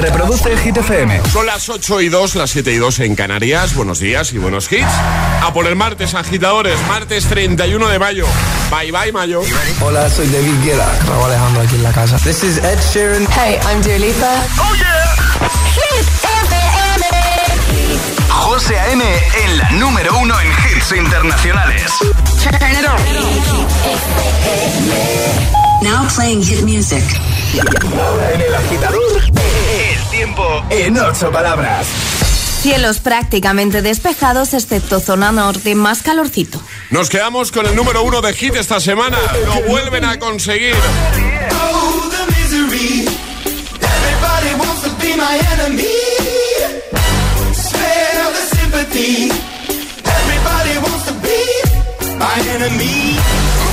Reproduce el Hit FM. Son las 8 y 2, las 7 y 2 en Canarias. Buenos días y buenos hits. A por el martes, agitadores. Martes 31 de mayo. Bye bye, mayo. Hola, soy David Guetta. Raúl Alejandro aquí en la casa. This is Ed Sheeran. Hey, I'm Dua Lipa. ¡Oh, yeah! Hit FM. José A.M. en la número uno en hits internacionales. Turn it on. Now playing hit music. Ahora en el agitador, el tiempo en ocho palabras. Cielos prácticamente despejados, excepto zona norte, más calorcito. Nos quedamos con el número uno de hit esta semana. Lo vuelven a conseguir. Oh, the misery. Everybody wants to be my enemy.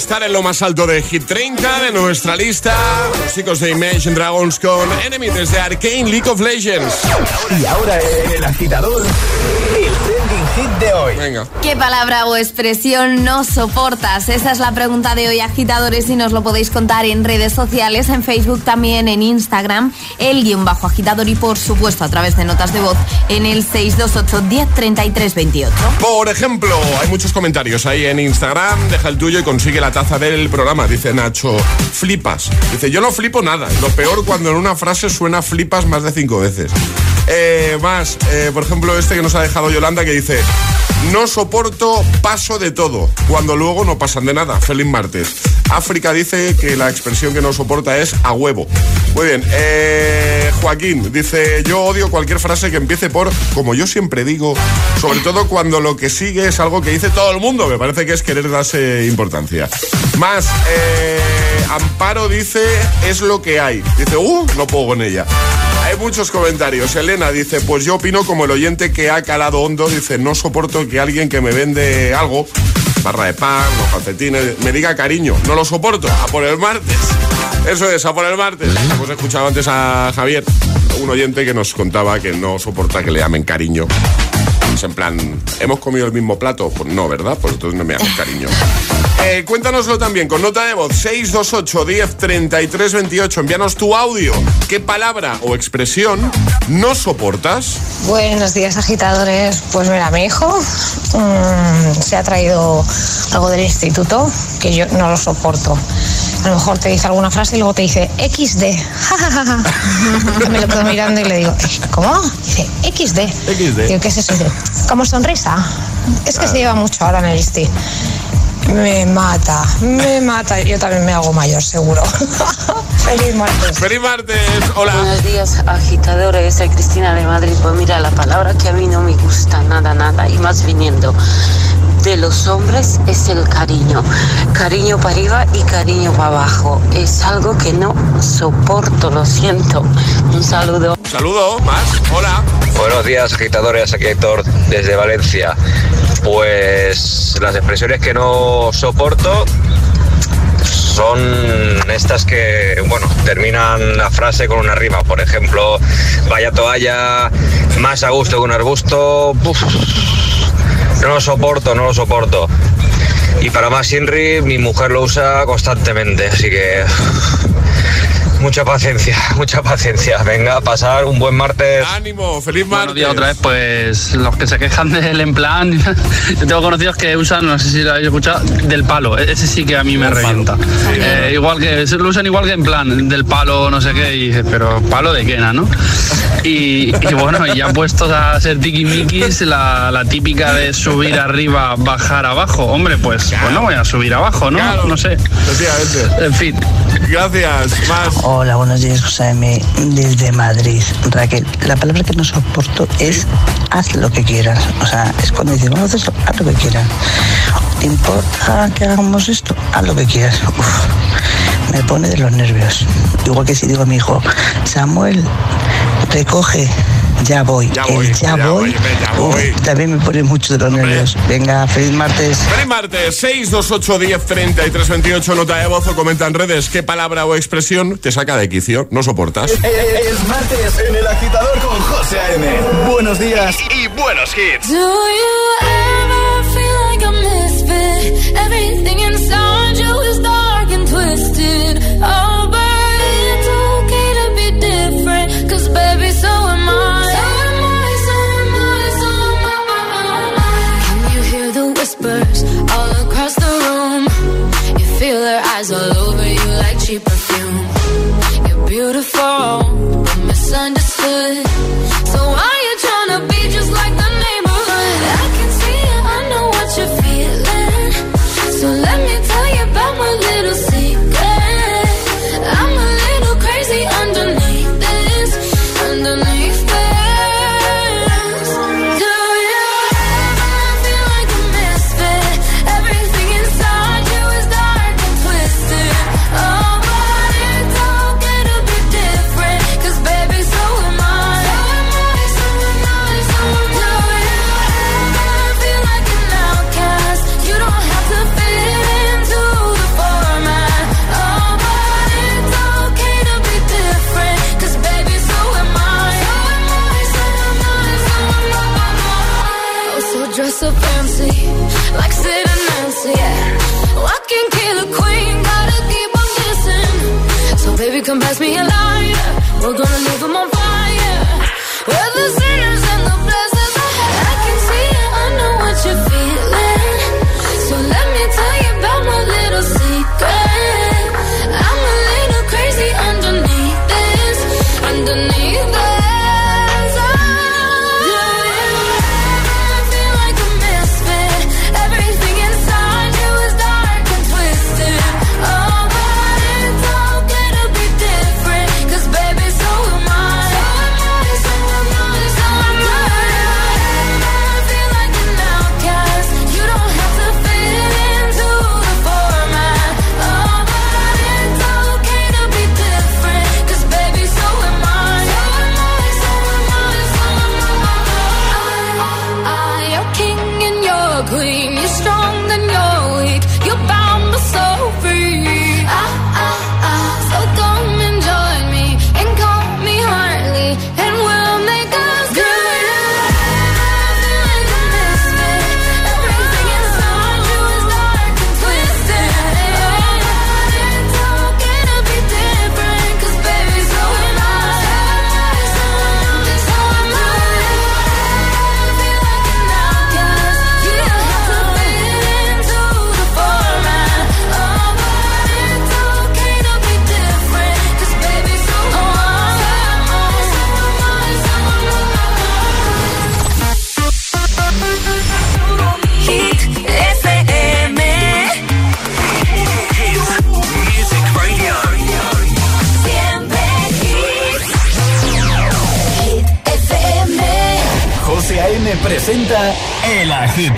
estar en lo más alto de Hit 30 de nuestra lista. Los chicos de Imagine Dragons con Enemy desde Arcane League of Legends. Y ahora el agitador, hit de hoy. Venga. ¿Qué palabra o expresión no soportas? Esa es la pregunta de hoy, agitadores, y nos lo podéis contar en redes sociales, en Facebook también, en Instagram, el guion bajo agitador y por supuesto a través de notas de voz en el 628 10 28. Por ejemplo, hay muchos comentarios ahí en Instagram. Deja el tuyo y consigue la taza del programa. Dice Nacho, flipas. Dice, yo no flipo nada. Lo peor cuando en una frase suena flipas más de cinco veces. Eh, más, eh, por ejemplo, este que nos ha dejado Yolanda que dice, no soporto paso de todo, cuando luego no pasan de nada. Feliz martes. África dice que la expresión que no soporta es a huevo. Muy bien. Eh, Joaquín dice, yo odio cualquier frase que empiece por, como yo siempre digo, sobre todo cuando lo que sigue es algo que dice todo el mundo. Me parece que es querer darse importancia. Más, eh, Amparo dice, es lo que hay. Dice, uh, no puedo con ella. Hay muchos comentarios. Elena dice, pues yo opino como el oyente que ha calado hondo. Dice, no soporto que alguien que me vende algo, barra de pan, los calcetines, me diga cariño. No lo soporto. A por el martes. Eso es, a por el martes. Hemos escuchado antes a Javier, un oyente que nos contaba que no soporta que le llamen cariño. Es en plan, ¿hemos comido el mismo plato? Pues no, ¿verdad? Pues entonces no me hagas cariño. Eh, cuéntanoslo también con nota de voz 628 10 33 28. Envíanos tu audio. ¿Qué palabra o expresión no soportas? Buenos días, agitadores. Pues mira, mi hijo mm, se ha traído algo del instituto que yo no lo soporto. A lo mejor te dice alguna frase y luego te dice XD. Me lo quedo mirando y le digo, ¿cómo? Dice XD. XD. Digo, ¿qué es eso? Dice, como sonrisa. Es que se lleva mucho ahora en el ISTI. Me mata, me mata. Yo también me hago mayor, seguro. Feliz martes. ¡Feliz martes! Hola. Buenos días, agitadores. Soy Cristina de Madrid. Pues mira, la palabra que a mí no me gusta nada, nada, y más viniendo de los hombres es el cariño. Cariño para arriba y cariño para abajo. Es algo que no soporto, lo siento. Un saludo. Saludo, más. Hola. Buenos días, agitadores. Aquí Héctor, desde Valencia. Pues las expresiones que no soporto son estas que, bueno, terminan la frase con una rima. Por ejemplo, vaya toalla, más a gusto que un arbusto. Uf, no lo soporto, no lo soporto. Y para más Inri, mi mujer lo usa constantemente, así que mucha paciencia, mucha paciencia. Venga, a pasar un buen martes. Ánimo, feliz Buenos martes. días otra vez, pues los que se quejan del en plan, yo tengo conocidos que usan, no sé si lo habéis escuchado, del palo, E-, ese sí que a mí me revienta. Eh, igual que, se lo usan igual que en plan, del palo no sé qué, y dices, pero palo de quena, ¿no? Y, y bueno, y ya puestos a ser tiquimiquis, la, la típica de subir arriba, bajar abajo, hombre, pues, pues no voy a subir abajo, ¿no? Claro. No sé. En fin. Gracias, más. Hola, buenos días, José M. desde Madrid. Raquel, la palabra que no soporto es haz lo que quieras. O sea, es cuando dices, vamos a hacer esto, haz lo que quieras. ¿Te importa que hagamos esto? Haz lo que quieras. Uf, me pone de los nervios. Igual que si digo a mi hijo, Samuel, recoge, ya voy. Ya El voy, ya, ya voy, voy, ya uf, voy. también me pone mucho de los nervios. Venga, feliz martes. Feliz martes, 628 10 33 28, nota de voz o comenta en redes qué palabra o expresión te saca de quicio, no soportas. Es martes en el agitador con José A.M. Buenos días y, y buenos hits. Do you ever feel like a misfit? Everything inside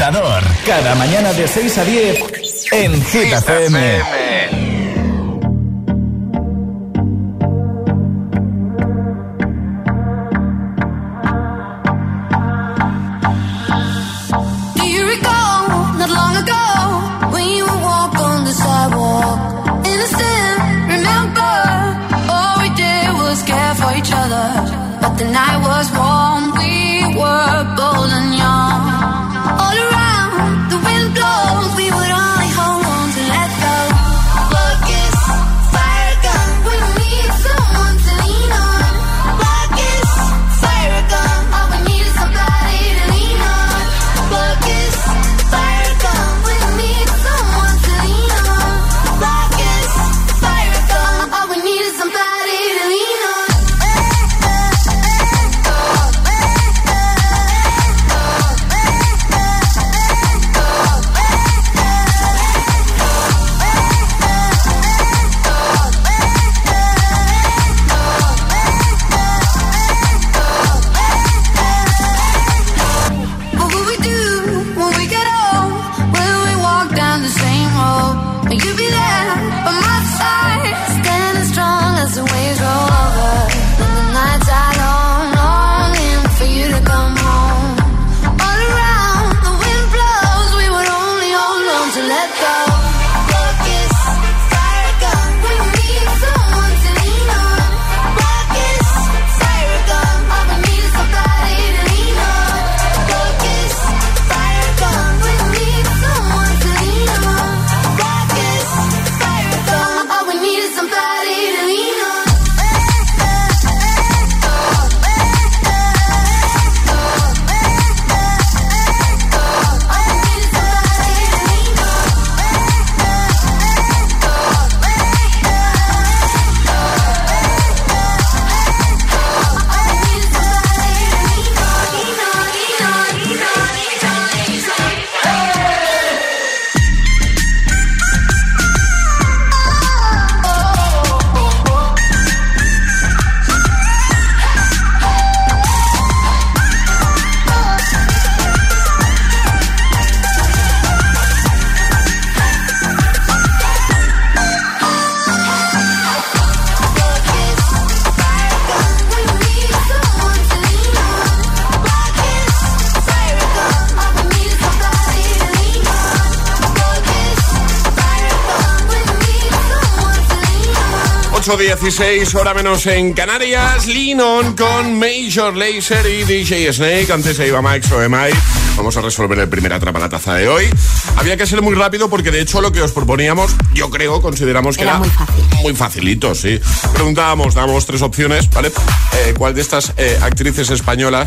Agitador. Cada mañana de 6 a 10 en Hit FM. 8.16, hora menos en Canarias. Linon con Major Laser y DJ Snake. Antes se iba Max o Mike. Vamos a resolver el primer atrapa la taza de hoy. Había que ser muy rápido porque de hecho lo que os proponíamos, yo creo, consideramos que era, muy, fácil. muy facilito, sí. Preguntábamos, damos tres opciones, ¿vale? Eh, ¿Cuál de estas eh, actrices españolas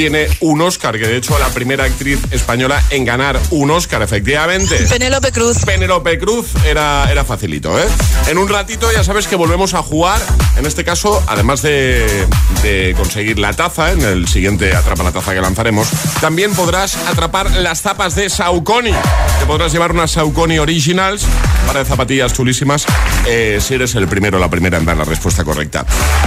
tiene un Oscar? Que de hecho la primera actriz española en ganar un Oscar, efectivamente. Penélope Cruz. Penélope Cruz era, era facilito, ¿eh? En un ratito ya sabes que volvemos a jugar. En este caso, además de, de conseguir la taza, en el siguiente Atrapa la Taza que lanzaremos, también podrás atrapar las zapas de Saucony. Te podrás llevar unas Saucony Originals para zapatillas chulísimas eh, si eres el primero o la primera en dar la respuesta correcta.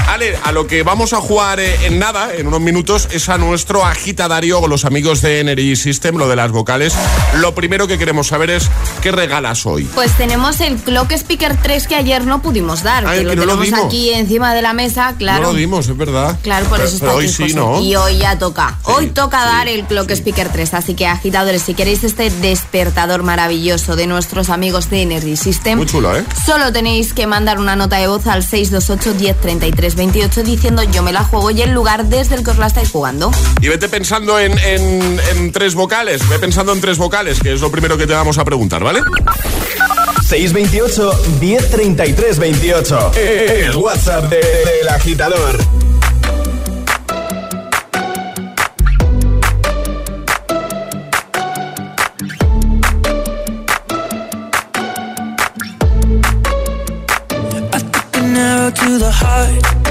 Ale, a lo que vamos a jugar eh, en nada, en unos minutos, es a nuestro agitadario con los amigos de Energy System, lo de las vocales. Lo primero que queremos saber es qué regalas hoy. Pues tenemos el Clock Speaker 3 que ayer no pudimos dar, Ah, que que lo no lo tenemos dimos. aquí encima de la mesa, claro. No lo dimos, es verdad. Claro, por Pero- eso está pero hoy sí, José. ¿no? Y hoy ya toca. hoy toca sí, dar el Clock Speaker 3. Así que, agitadores, si queréis este despertador maravilloso de nuestros amigos de Energy System, Muy chulo, ¿eh? solo tenéis que mandar una nota de voz al 628 10 33 28 diciendo yo me la juego y el lugar desde el que os la estáis jugando. Y vete pensando en, en- en tres vocales, ve pensando en tres vocales, que es lo primero que te vamos a preguntar, ¿vale? 628 1033 28. El WhatsApp de- del agitador. An arrow to the heart.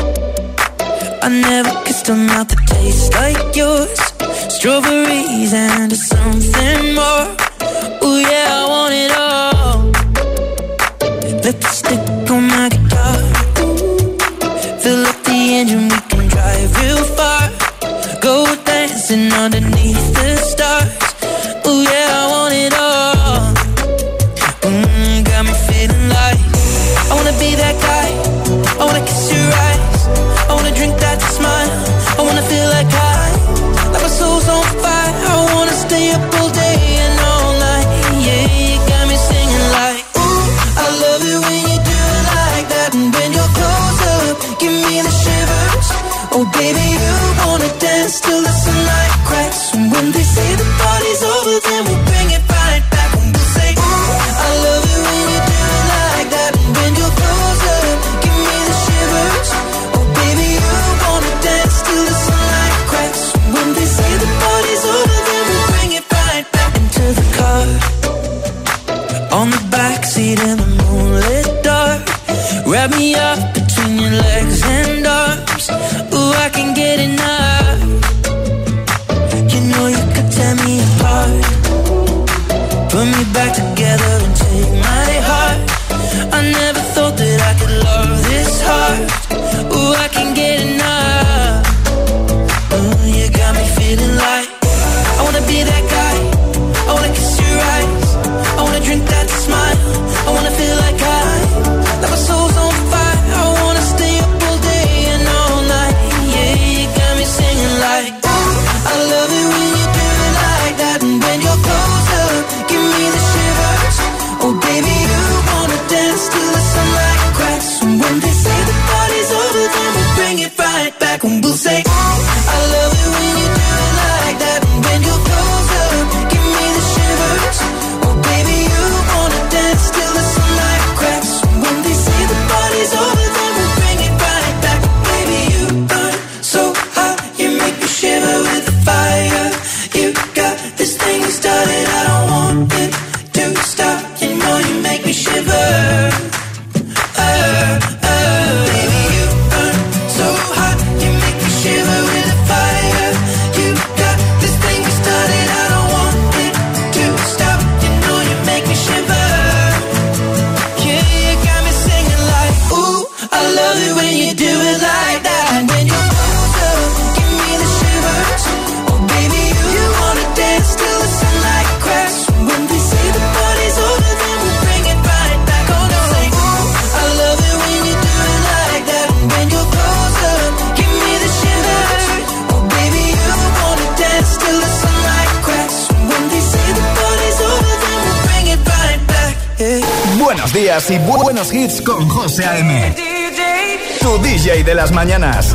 I never kissed a mouth that tastes like yours. Strawberries and something more. Ooh yeah, I want it all. Lipstick on my guitar. Fill up the engine, we can drive real far. Go dancing underneath hits con José A.M. Tu DJ de las mañanas.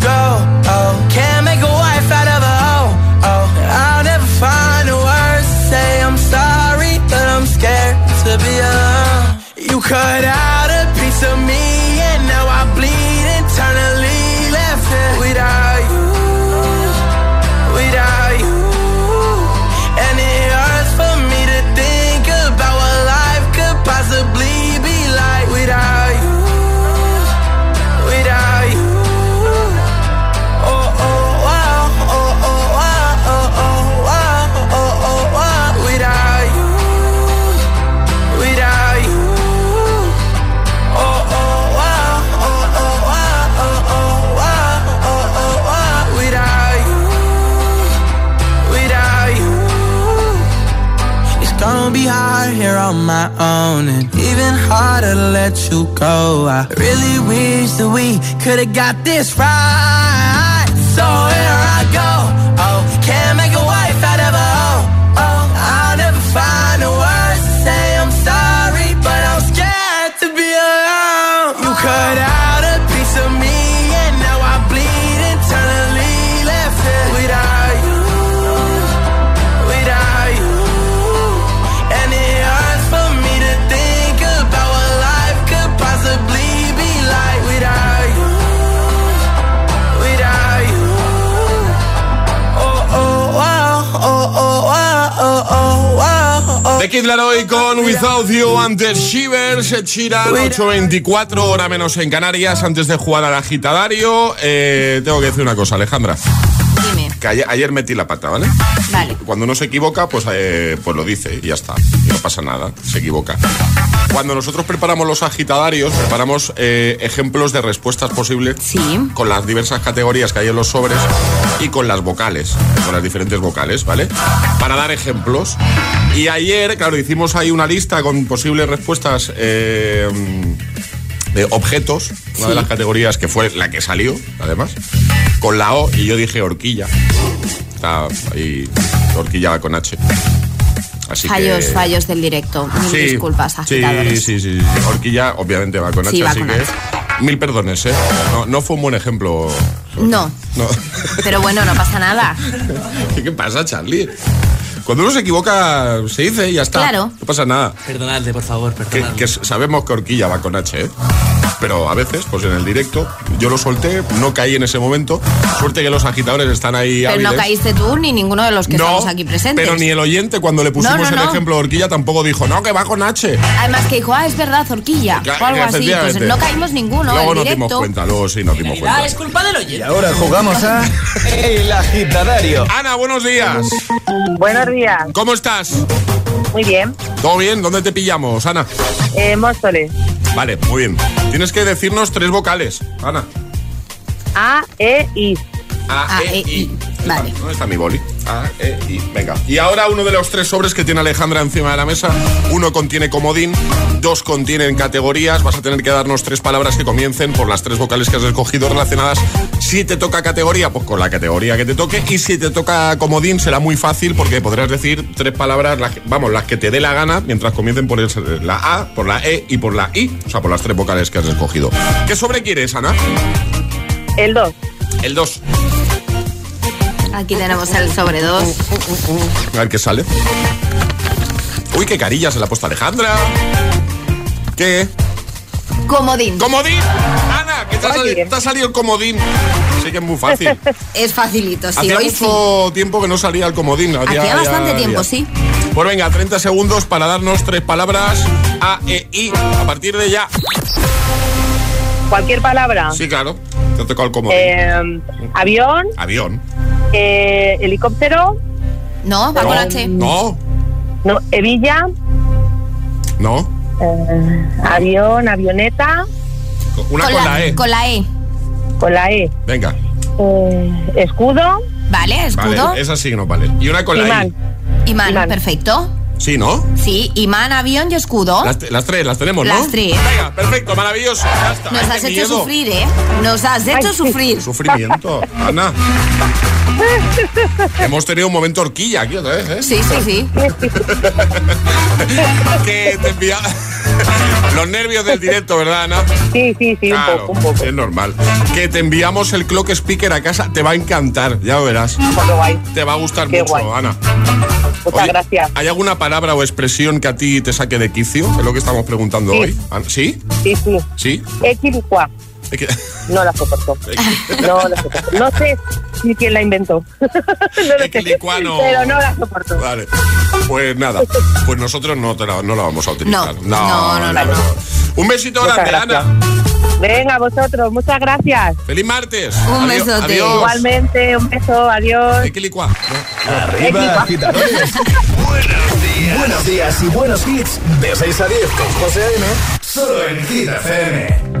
cut out down and even harder to let you go. I really wish that we could've got this right. So here I go Becky con Without You Antes Shivers, Chiran, 8.24 hora menos en Canarias antes de jugar al agitadario. Eh, tengo que decir una cosa, Alejandra. Dime. Que ayer, metí la pata, ¿vale? Vale. Cuando uno se equivoca, pues, eh, pues lo dice y ya está. Y no pasa nada, se equivoca. Cuando nosotros preparamos los agitadarios, preparamos eh, ejemplos de respuestas posibles sí. con las diversas categorías que hay en los sobres y con las vocales, con las diferentes vocales, ¿vale? Para dar ejemplos. Y ayer, claro, hicimos ahí una lista con posibles respuestas. Eh, de objetos, una de las categorías que fue la que salió, además, con la O y yo dije horquilla. Está ahí, horquilla con H. Así fallos, que... fallos del directo. Mil Sí, disculpas, agitadores. sí, sí, sí. Horquilla obviamente va con H, Sí, va así con que H. mil perdones, ¿eh? No, no fue un buen ejemplo. No, No. pero bueno, no pasa nada. ¿Qué pasa, Charlie? Cuando uno se equivoca, se dice y ya está. Claro. No pasa nada. Perdonadle, por favor, Que, perdonadle. que sabemos que horquilla va con H, ¿eh? Pero a veces, pues en el directo, yo lo solté, no caí en ese momento. Suerte que los agitadores están ahí Pero no caíste tú ni ninguno de los que No, estamos aquí presentes. Pero ni el oyente, cuando le pusimos No, no, el no. ejemplo de horquilla, tampoco dijo, no, que va con H. Además que dijo, ah, es verdad, horquilla. O algo así. Pues no caímos ninguno Luego nos dimos cuenta, luego sí nos dimos cuenta. es culpa del oyente. Y ahora jugamos a El Agitadario. Ana, buenos días. Buenos días. ¿Cómo estás? Muy bien. ¿Todo bien? ¿Dónde te pillamos, Ana? Eh, Móstoles. Vale, muy bien. Tienes que decirnos tres vocales, Ana. A, E, I. A, E, E, I. I. Vale. ¿Dónde está mi boli? A, E, I. Venga. Y ahora uno de los tres sobres que tiene Alejandra encima de la mesa. Uno contiene comodín, dos contienen categorías. Vas a tener que darnos tres palabras que comiencen por las tres vocales que has escogido relacionadas. Si te toca categoría, pues con la categoría que te toque. Y si te toca comodín, será muy fácil porque podrás decir tres palabras, las que- vamos, las que te dé la gana, mientras comiencen por el- la A, por la E y por la I. O sea, por las tres vocales que has escogido. ¿Qué sobre quieres, Ana? El 2. El 2. Aquí tenemos el sobre dos. A ver qué sale. Uy, qué carilla se la ha puesto Alejandra. ¿Qué? Comodín. ¡Comodín! Ana, que te ha, sali- te ha salido el comodín. Sí que es muy fácil. Es facilito, sí, Hacía hoy mucho tiempo que no salía el comodín. Hacía Hacía ya bastante tiempo, sí. Pues venga, 30 segundos para darnos tres palabras A, E, I. A partir de ya. Cualquier palabra. Sí, claro. Te ha tocado el comodín. Eh, avión, Avión. Eh, helicóptero, No, va con No, H. No, no, hebilla, no. eh, avión, avioneta, Una con, la, E. Con la E. con la E, Venga. eh, escudo, Vale, escudo. Vale, esa sí no vale. Y una con la imán. I. Imán, Imán. perfecto. Sí, ¿no? Sí, imán, avión y escudo. Las, las tres, las tenemos, ¿no? Las tres. Venga, perfecto, maravilloso. Ya está. Nos Ay, has hecho miedo. sufrir, ¿eh? Nos has hecho Ay, sufrir. Sufrimiento, Ana. Hemos tenido un momento horquilla aquí otra vez, ¿eh? Sí, sí, sí. que te envía... Los nervios del directo, ¿verdad, Ana? Sí, sí, sí, Claro, un poco, un poco. es normal. Que te enviamos el clock speaker a casa, te va a encantar, ya lo verás. Guay. Te va a gustar Qué mucho, guay. Ana. Muchas Oye, gracias. ¿Hay alguna palabra o expresión que a ti te saque de quicio? Es lo que estamos preguntando Sí. hoy. Ana, ¿Sí? Sí, sí. ¿Sí? Equilicua. Es que- No la soporto. No la soporto. No sé ni quién la inventó. no lo sé. Equilicuano. Pero no la soporto. Vale. Pues nada, pues nosotros no, te la, no la vamos a utilizar. No, no, no, no. Un besito Muchas grande, gracias. Ana. Venga, vosotros, muchas gracias. Feliz martes. Un Adiós- besote. Adiós. Igualmente, un beso, adiós. Equilicua. Arriba, agitadores. Buenos días. Buenos días y buenos hits. De 6 a 10 con José A.M. Solo en Hit FM.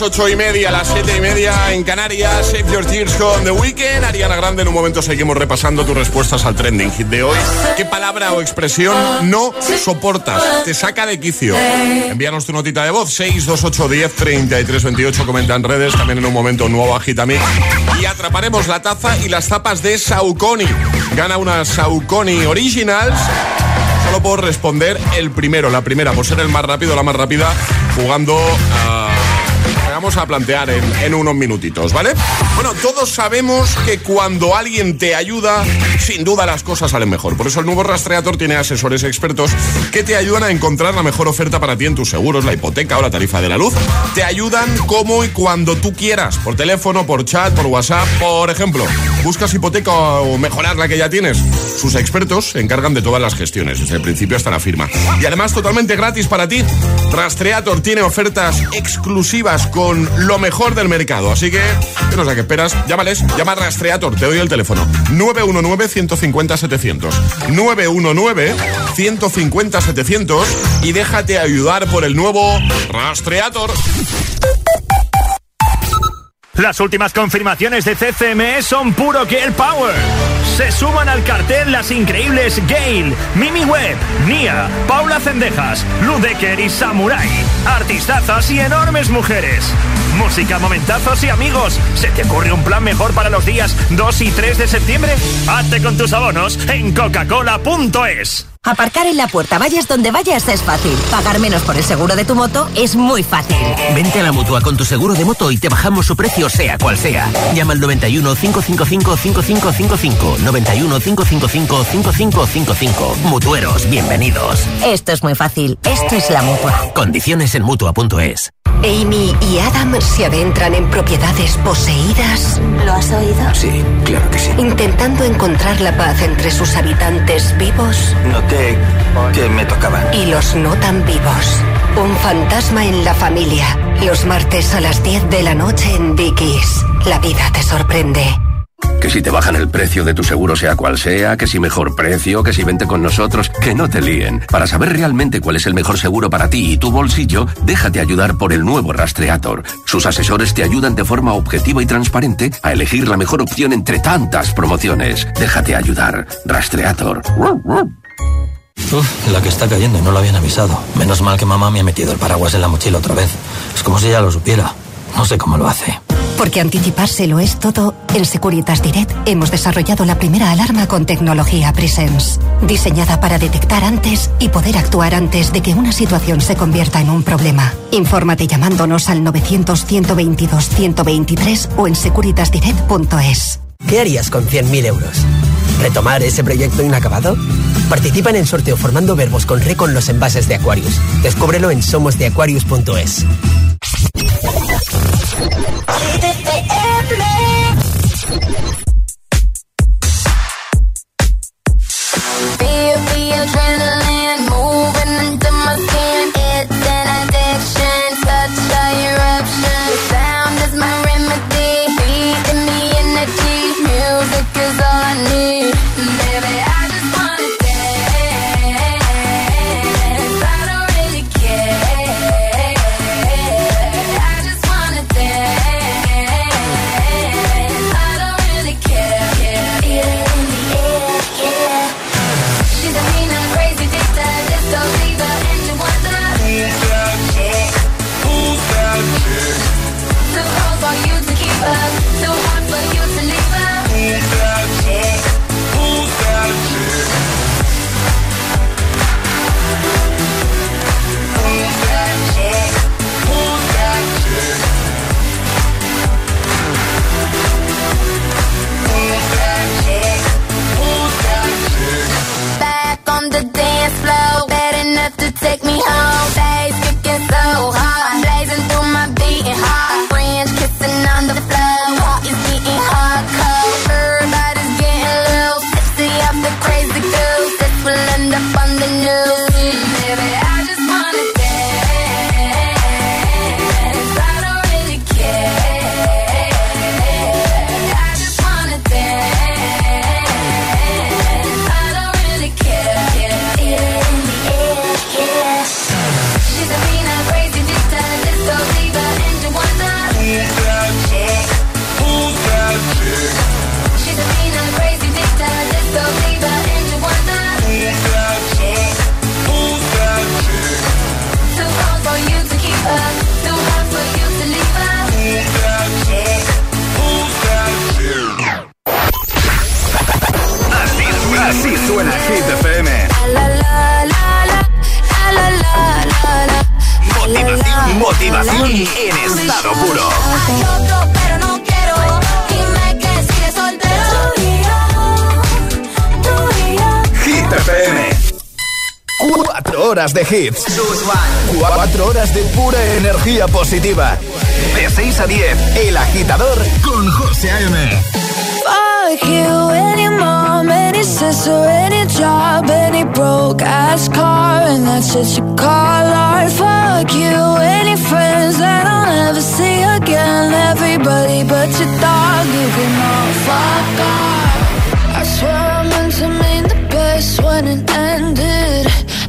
Las ocho y media, las siete y media en Canarias. Save Your Tears con The Weekend. Ariana Grande, en un momento seguimos repasando tus respuestas al trending hit de hoy. ¿Qué palabra o expresión no soportas? Te saca de quicio. Envíanos tu notita de voz, 628 10 33 28. Comenta en redes, también en un momento nuevo Agitami. Y atraparemos la taza y las tapas de Saucony. Gana una Saucony Originals solo por responder el primero, la primera, por ser el más rápido, la más rápida, jugando a vamos a plantear en, unos minutitos, ¿vale? Bueno, todos sabemos que cuando alguien te ayuda, sin duda las cosas salen mejor. Por eso el nuevo Rastreator tiene asesores expertos que te ayudan a encontrar la mejor oferta para ti en tus seguros, la hipoteca o la tarifa de la luz. Te ayudan como y cuando tú quieras, por teléfono, por chat, por WhatsApp, por ejemplo. ¿Buscas hipoteca o mejorar la que ya tienes? Sus expertos se encargan de todas las gestiones, desde el principio hasta la firma. Y además totalmente gratis para ti. Rastreator tiene ofertas exclusivas con lo mejor del mercado. Así que, no sé qué esperas, llámales, llama a Rastreator, te doy el teléfono. 919-150-700. 919-150-700 y déjate ayudar por el nuevo Rastreator. Las últimas confirmaciones de CCME son puro Girl Power. Se suman al cartel las increíbles Gail, Mimi Webb, Nia, Paula Cendejas, Ludecker y Samurai. Artistazas y enormes mujeres. Música, momentazos y amigos. ¿Se te ocurre un plan mejor para los días 2 y 3 de septiembre? Hazte con tus abonos en coca-cola.es. Aparcar en la puerta, vayas donde vayas, es fácil. Pagar menos por el seguro de tu moto es muy fácil. Vente a la mutua con tu seguro de moto y te bajamos su precio, sea cual sea. Llama al 91 555 5555. 91 555 5555. Mutueros, bienvenidos. Esto es muy fácil. Esto es la mutua. Condiciones en mutua.es. Amy y Adam se adentran en propiedades poseídas. ¿Lo has oído? Sí, claro que sí. Intentando encontrar la paz entre sus habitantes vivos. Noté que me tocaban. Y los no tan vivos. Un fantasma en la familia. Los martes a las 10 de la noche en Dickies. La vida te sorprende. Que si te bajan el precio de tu seguro sea cual sea, que si mejor precio, que si vente con nosotros, que no te líen. Para saber realmente cuál es el mejor seguro para ti y tu bolsillo, déjate ayudar por el nuevo Rastreator. Sus asesores te ayudan de forma objetiva y transparente a elegir la mejor opción entre tantas promociones. Déjate ayudar. Rastreator. Uf, la que está cayendo y no lo habían avisado. Menos mal que mamá me ha metido el paraguas en la mochila otra vez. Es como si ya lo supiera. No sé cómo lo hace. Porque anticiparse lo es todo, en Securitas Direct hemos desarrollado la primera alarma con tecnología Presence, diseñada para detectar antes y poder actuar antes de que una situación se convierta en un problema. Infórmate llamándonos al 900-122-123 o en securitasdirect.es. ¿Qué harías con 100.000 euros? ¿Retomar ese proyecto inacabado? Participa en el sorteo formando verbos con re con los envases de Aquarius. Descúbrelo en somosdeaquarius.es. Leave it for horas de hits. Cuatro horas de pura energía positiva. De 6 a 10, El Agitador con José A.M. Fuck you, any mom, any sister, any job, any broke ass car, and that's what you call art. Fuck you, any friends that I'll never see again. Everybody but your dog, you can all fuck off. I swear I meant to mean the best when it ended.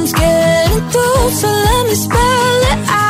but nothing's getting through. So let me spell it out.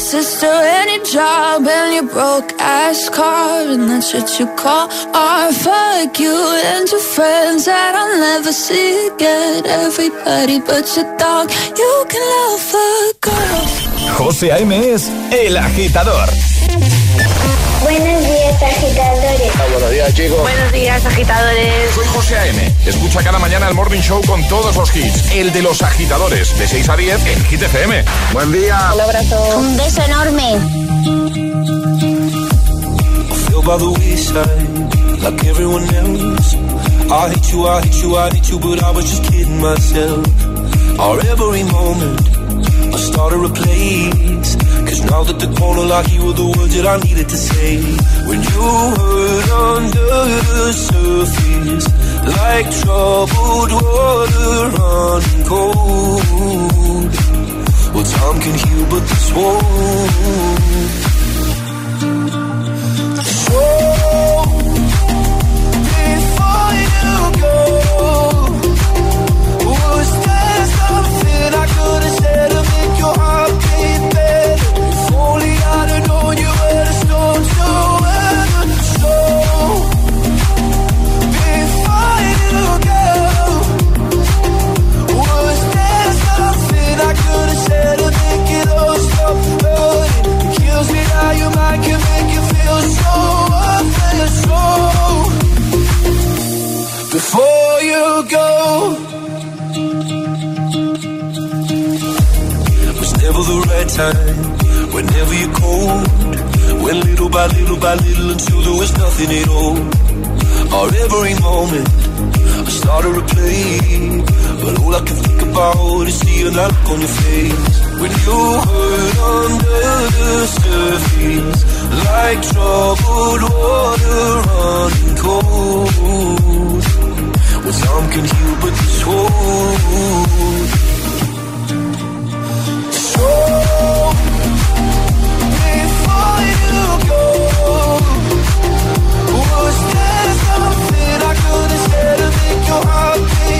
sister your job and your broke ass car and that's what you call art. Fuck you and your friends that I'll never see again. Everybody but your dog, you can love a girl. José A.M. es El Agitador. Buenos días, agitadores. Buenos días, chicos. Buenos días, agitadores. Soy José A.M. Escucha cada mañana el Morning Show con todos los hits. El de los agitadores, de 6 a 10 en Hit FM. Buen día. Un abrazo. Un beso enorme. by the wayside like everyone else. I hate you, I hate you, I hate you, but I was just kidding myself. Our every moment, I started a place. Cause now that the corner lock, you were the words that I needed to say. When you hurt under the surface, like troubled water running cold. Well, time can heal, but this won't. So, before you go, was there something I could have said to make your heart mind can make you feel so. So, before you go, was never the right time. Whenever you're cold, went little by little by little until there was nothing at all. Or every moment, I started to play, but all I can think about to see that look on your face. When you hurt under the surface Like troubled water running cold. Well, some can heal but this wound So, before you go Was there something I could have said to make your heart beat?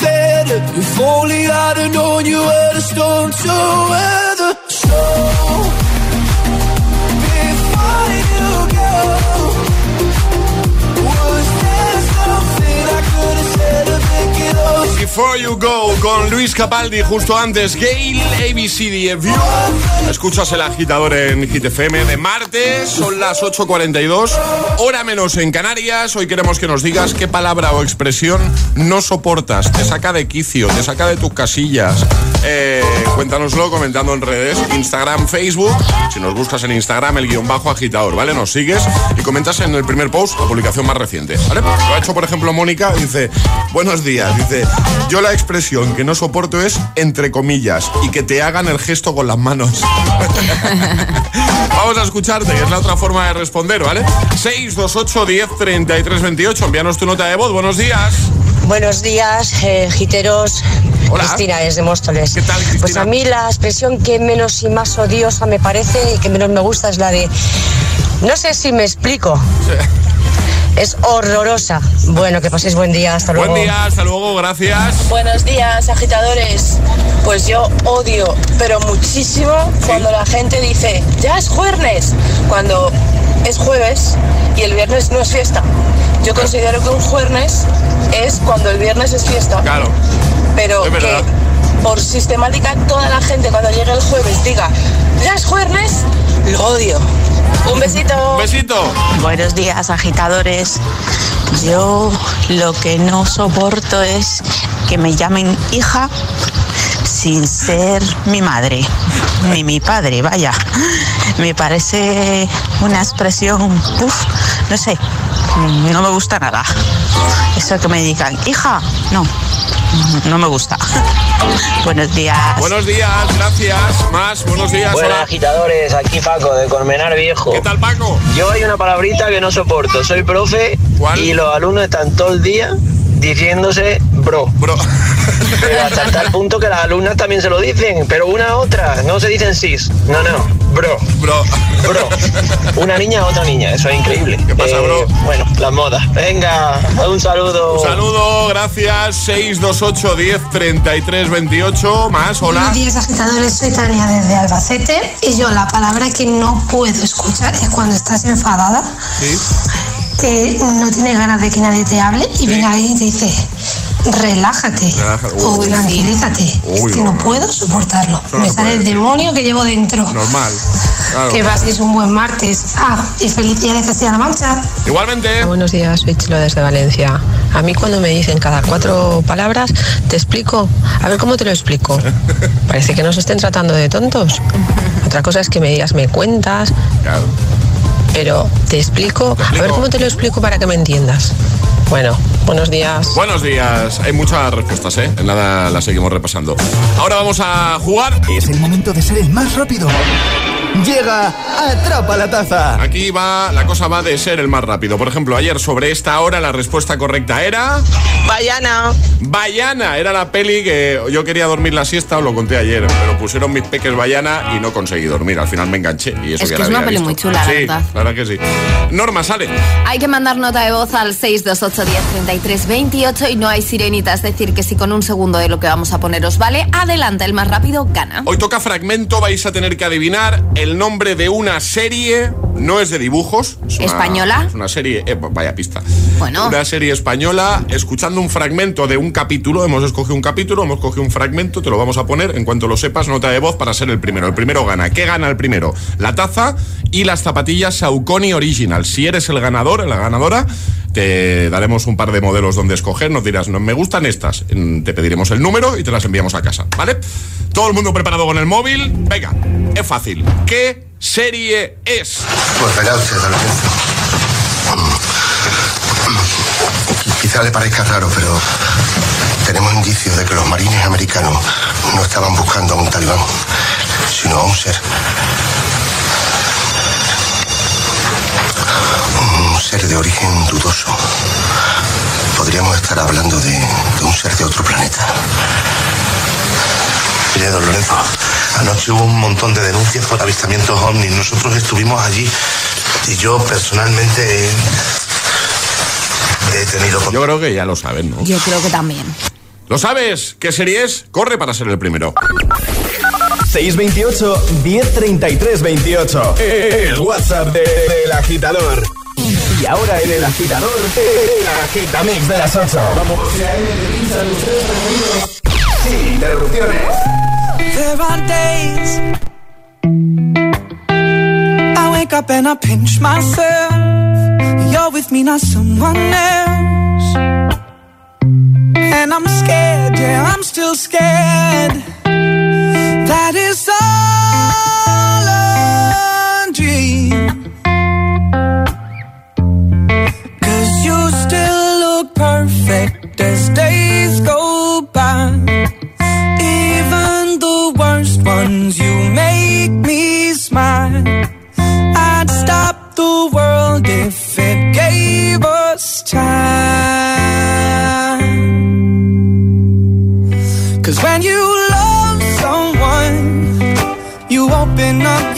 better. If only I'd have known you were the storm to weather. So before you go, was there something I could have said to make it all? Before You Go con Luis Capaldi justo antes Gail ABCDFU Escuchas el agitador en Hit FM de martes, son las 8.42 Hora menos en Canarias Hoy queremos que nos digas qué palabra o expresión no soportas Te saca de quicio, te saca de tus casillas eh, Cuéntanoslo comentando en redes Instagram, Facebook Si nos buscas en Instagram el guion bajo agitador, ¿vale? Nos sigues y comentas en el primer post la publicación más reciente, ¿vale? Lo ha hecho por ejemplo Mónica, dice Buenos días, dice yo la expresión que no soporto es entre comillas y que te hagan el gesto con las manos. Vamos a escucharte, es la otra forma de responder, ¿vale? 628 10 33 28. Envíanos tu nota de voz. Buenos días. Buenos días, eh, giteros. Hola. Cristina desde Móstoles. ¿Qué tal, Cristina? Pues a mí la expresión que menos y más odiosa me parece y que menos me gusta es la de. No sé si me explico. Es horrorosa. Bueno, que paséis buen día. Hasta luego. Buen día, hasta luego, gracias. Buenos días, agitadores. Pues yo odio, pero muchísimo, cuando la gente dice, ya es jueves, cuando es jueves y el viernes no es fiesta. Yo considero que un jueves es cuando el viernes es fiesta. Claro. Pero Es que verdad. por sistemática toda la gente cuando llegue el jueves diga, ya es jueves, lo odio. Un besito. Besito. Buenos días, agitadores. Yo lo que no soporto es que me llamen hija sin ser mi madre, ni mi padre, vaya. Me parece una expresión, uf, no sé, no me gusta nada. Eso que me digan, hija, no, no me gusta. Buenos días. Buenos días, gracias. Más, buenos días. Buenas hola. agitadores, aquí Paco de Colmenar Viejo. ¿Qué tal, Paco? Yo hay una palabrita que no soporto. Soy profe y los alumnos están todo el día diciéndose bro. Bro. Pero hasta tal punto que las alumnas también se lo dicen, pero una a otra. No se dicen sis. No, no. Bro. Bro. Bro. Una niña a otra niña. Eso es increíble. Eh, ¿Qué pasa, bro? Bueno, las modas. Venga, un saludo. Un saludo, gracias. 628 10 33 28. Más, hola. Buenos días, agitadores. Soy Tania desde Albacete. Y yo, la palabra que no puedo escuchar es cuando estás enfadada, Sí. que no tienes ganas de que nadie te hable y viene alguien y te dice, relájate Relájate. o tranquilízate. Uy, es que no. no puedo soportarlo. No Me sale el demonio que llevo dentro. Normal. Claro. Que paséis un buen martes. Ah, y feliz día de Castilla-La Mancha. Igualmente. Buenos días, soy Chilo desde Valencia. A mí cuando me dicen cada cuatro palabras, te explico. A ver cómo te lo explico. Parece que nos estén tratando de tontos. Otra cosa es que me digas, me cuentas. Pero te explico. A ver cómo te lo explico para que me entiendas. Bueno, buenos días. Buenos días. Hay muchas respuestas, ¿eh? En nada las seguimos repasando. Ahora vamos a jugar. Es el momento de ser el más rápido. Llega Atrapa la Taza. Aquí va, la cosa va de ser el más rápido. Por ejemplo, ayer sobre esta hora la respuesta correcta era... Bayana. Bayana, era la peli que yo quería dormir la siesta, os lo conté ayer, pero pusieron mis peques Bayana y no conseguí dormir. Al final me enganché y eso Es ya que la es una peli visto. muy chula, la sí, verdad. la verdad que sí. Norma, sale. Hay que mandar nota de voz al 628 10 33 28 y no hay sirenita, es decir, que si con un segundo de lo que vamos a poner os vale, adelante, el más rápido gana. Hoy toca fragmento, vais a tener que adivinar el nombre de una serie, no es de dibujos. es una- ¿Española? Es una serie, eh, vaya pista. Bueno. Una serie española, escuchando un fragmento de un capítulo, hemos escogido un capítulo, hemos cogido un fragmento, te lo vamos a poner, en cuanto lo sepas, nota de voz para ser el primero. El primero gana. ¿Qué gana el primero? La taza y las zapatillas Saucony Original. Si eres el ganador, la ganadora, te daremos un par de modelos donde escoger, nos dirás, no me gustan estas, te pediremos el número y te las enviamos a casa, ¿vale? Todo el mundo preparado con el móvil, venga, es fácil. ¿Qué serie es? Pues verá. Quizá le parezca raro, pero tenemos indicios de que los marines americanos no estaban buscando a un talibán, sino a un ser. Ser de origen dudoso. Podríamos estar hablando de, de un ser de otro planeta. Mire, don Lorenzo, anoche hubo un montón de denuncias por avistamientos ovnis. Nosotros estuvimos allí y yo personalmente detenido con... Yo creo que ya lo saben, ¿no? Yo creo que también. ¿Lo sabes? ¿Qué serie es? Corre para ser el primero. 628 1033 28. El WhatsApp de- del agitador. Y ahora en el agitador, el agitamix de las 8. Vamos. Sin interrupciones. There are days I wake up and I pinch myself. You're with me, not someone else. And I'm scared, yeah, I'm still scared. That is all a dream. Perfect as days go by. Even the worst ones, you make me smile. I'd stop the world if it gave us time. Cause when you love someone, you open up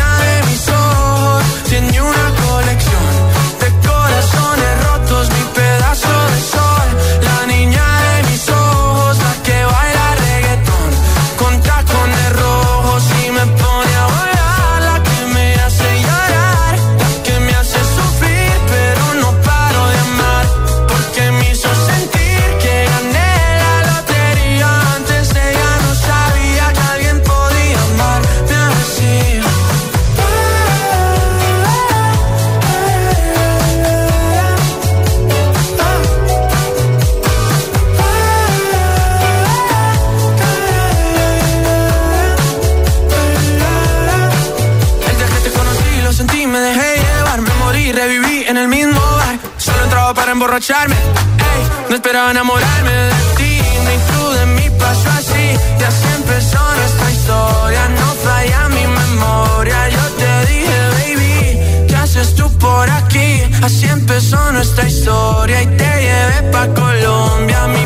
ojos, tiene una emborracharme. No esperaba enamorarme de ti, ni tú de mí pasó así. Ya se empezó nuestra historia, no falla mi memoria. Yo te dije, baby, ¿qué haces tú por aquí? Así empezó nuestra historia y te llevé pa' Colombia, mi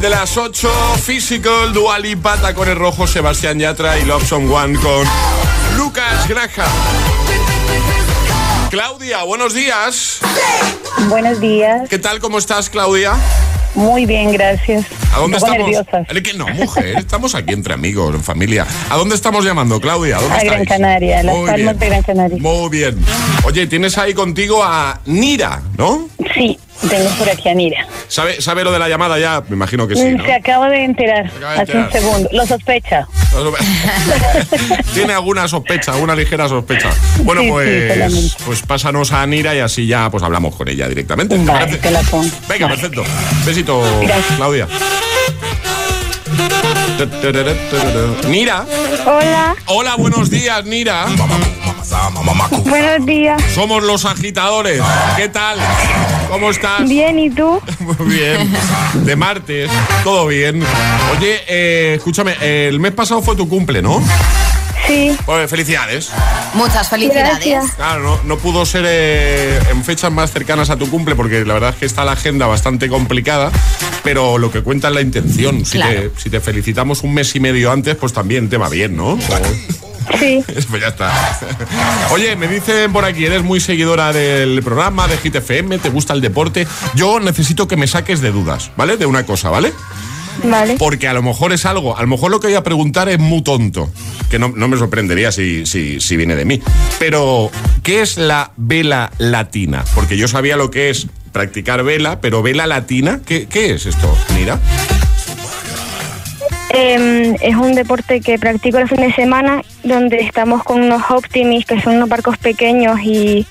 De las 8, Physical, Duali, Pata con el rojo, Sebastián Yatra y Love One con Lucas Graja. Claudia, buenos días. Buenos días. ¿Qué tal? ¿Cómo estás, Claudia? Muy bien, gracias. ¿A dónde estamos? no, mujer, estamos aquí entre amigos, en familia. ¿A dónde estamos llamando, Claudia? ¿A dónde A Gran? Canaria, Las Muy Palmas bien. de Gran Canaria. Muy bien. Oye, tienes ahí contigo a Nira, ¿no? Sí, tengo por aquí a Nira. ¿Sabe, sabe lo de la llamada ya? Me imagino que sí, ¿no? Se acaba de enterar acaba de hace un segundo. Lo sospecha. Tiene alguna sospecha, alguna ligera sospecha. Bueno, Sí, pues, pues pásanos a Nira y así ya pues hablamos con ella directamente. ¿te Vale, parece? te la pongo. Venga, perfecto. Besito, Claudia. Nira. Hola. Hola, buenos días, Nira. Buenos días. Somos los agitadores. ¿Qué tal? ¿Cómo estás? Bien, ¿y tú? Muy bien. De martes. Todo bien. Oye, eh, escúchame, el mes pasado fue tu cumple, ¿no? Sí. Pues felicidades. Muchas felicidades. Claro, no, no pudo ser eh, en fechas más cercanas a tu cumple porque la verdad es que está la agenda bastante complicada, pero lo que cuenta es la intención. Si, Claro. te, si te felicitamos un mes y medio antes, pues también te va bien, ¿no? Sí. pues ya está. Oye, me dicen por aquí, eres muy seguidora del programa, de Hit FM, te gusta el deporte. Yo necesito que me saques de dudas, ¿vale? De una cosa, ¿vale? Vale. Porque a lo mejor es algo, a lo mejor lo que voy a preguntar es muy tonto, que no, no me sorprendería si, si, si viene de mí. Pero, ¿qué es la vela latina? Porque yo sabía lo que es practicar vela, pero vela latina, ¿qué, qué es esto, Mira? Em, es un deporte que practico los fines de semana donde estamos con unos Optimis, que son unos barcos pequeños y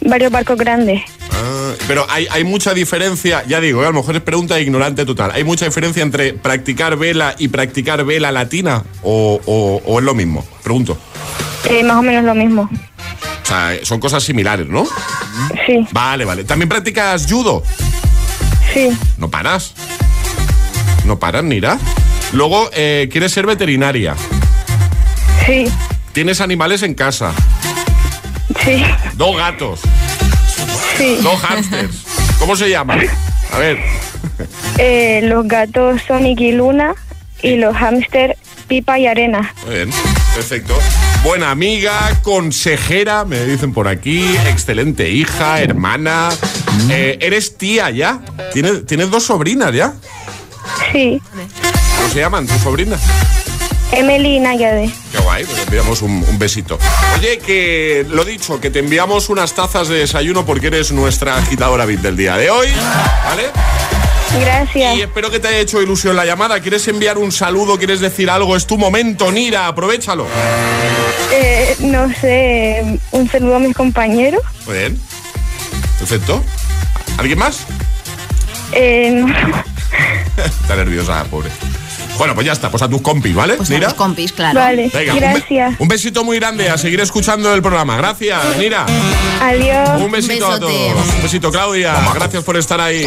varios barcos grandes. Ah, pero hay, hay mucha diferencia, ya digo, eh, a lo mejor es pregunta ignorante total. ¿Hay mucha diferencia entre practicar vela y practicar vela latina? ¿O, o- o es lo mismo? Pregunto. Eh, más o menos lo mismo. O sea, eh, son cosas similares, ¿no? Sí. Vale, vale. ¿También practicas judo? Sí. No paras. No paras, Nira. Luego, eh, ¿quieres ser veterinaria? Sí. ¿Tienes animales en casa? Sí. Dos gatos. Sí. Dos hámsters. ¿Cómo se llaman? A ver. Eh, los gatos Sonic y Luna y los hámster Pipa y Arena. Muy bien. Perfecto. Buena amiga, consejera, me dicen por aquí. Excelente hija, hermana. Eh, ¿Eres tía ya? ¿Tienes, ¿Tienes dos sobrinas ya? Sí. ¿Cómo se llaman tus sobrinas? Emily y Nayade. Qué guay, pues enviamos un, un besito. Oye, que lo dicho, que te enviamos unas tazas de desayuno porque eres nuestra agitadora VIP del día de hoy, ¿vale? Gracias. Y espero que te haya hecho ilusión la llamada. ¿Quieres enviar un saludo? ¿Quieres decir algo? Es tu momento, Nira, aprovechalo. Eh, no sé, un saludo a mis compañeros. Muy bien. Perfecto. ¿Alguien más? Eh, no. Está nerviosa, pobre. Bueno, pues ya está, pues a tus compis, ¿vale? Pues a Nira. los compis, claro. Vale, Venga, un be- gracias. Un, besito muy grande a seguir escuchando el programa. Gracias, Nira. Adiós. Un besito a todos. Un besito, Claudia. Gracias por estar ahí.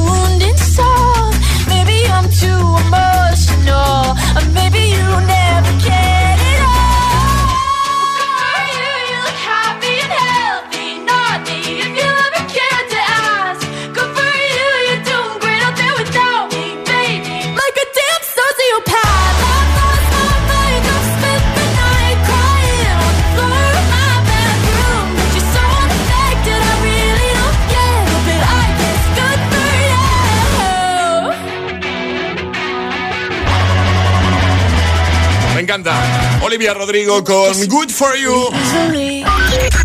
Olivia Rodrigo con Good For You.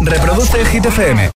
Reproduce el